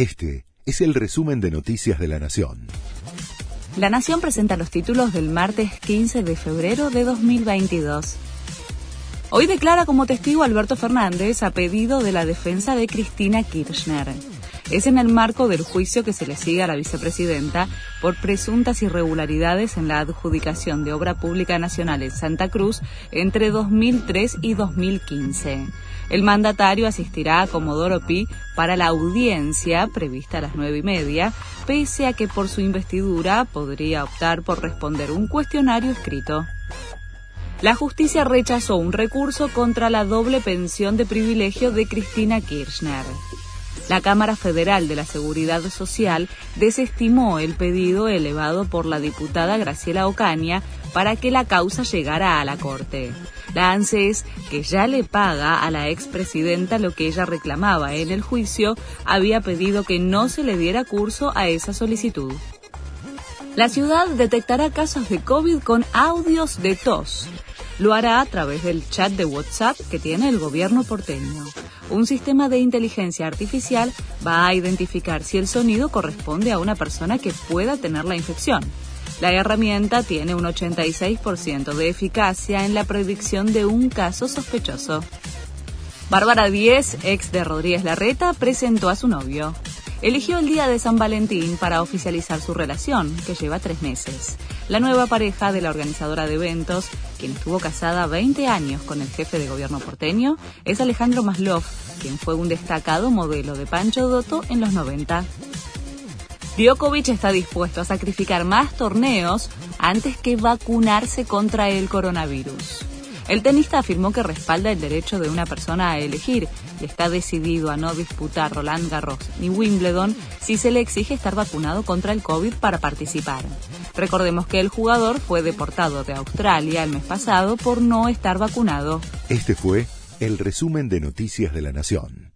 Este es el resumen de Noticias de la Nación. La Nación presenta los títulos del martes 15 de febrero de 2022. Hoy declara como testigo Alberto Fernández a pedido de la defensa de Cristina Kirchner. Es en el marco del juicio que se le sigue a la vicepresidenta por presuntas irregularidades en la adjudicación de obra pública nacional en Santa Cruz entre 2003 y 2015. El mandatario asistirá a Comodoro Pi para la audiencia prevista a las nueve y media, pese a que por su investidura podría optar por responder un cuestionario escrito. La justicia rechazó un recurso contra la doble pensión de privilegio de Cristina Kirchner. La Cámara Federal de la Seguridad Social desestimó el pedido elevado por la diputada Graciela Ocaña para que la causa llegara a la Corte. La ANSES, que ya le paga a la expresidenta lo que ella reclamaba en el juicio, había pedido que no se le diera curso a esa solicitud. La ciudad detectará casos de COVID con audios de tos. Lo hará a través del chat de WhatsApp que tiene el gobierno porteño. Un sistema de inteligencia artificial va a identificar si el sonido corresponde a una persona que pueda tener la infección. La herramienta tiene un 86% de eficacia en la predicción de un caso sospechoso. Bárbara Díez, ex de Rodríguez Larreta, presentó a su novio eligió el día de San Valentín para oficializar su relación, que lleva tres meses. La nueva pareja de la organizadora de eventos, quien estuvo casada 20 años con el jefe de gobierno porteño, es Alejandro Maslov, quien fue un destacado modelo de Pancho Dotto en los 90. Djokovic está dispuesto a sacrificar más torneos antes que vacunarse contra el coronavirus. El tenista afirmó que respalda el derecho de una persona a elegir y está decidido a no disputar Roland Garros ni Wimbledon si se le exige estar vacunado contra el COVID para participar. Recordemos que el jugador fue deportado de Australia el mes pasado por no estar vacunado. Este fue el resumen de Noticias de la Nación.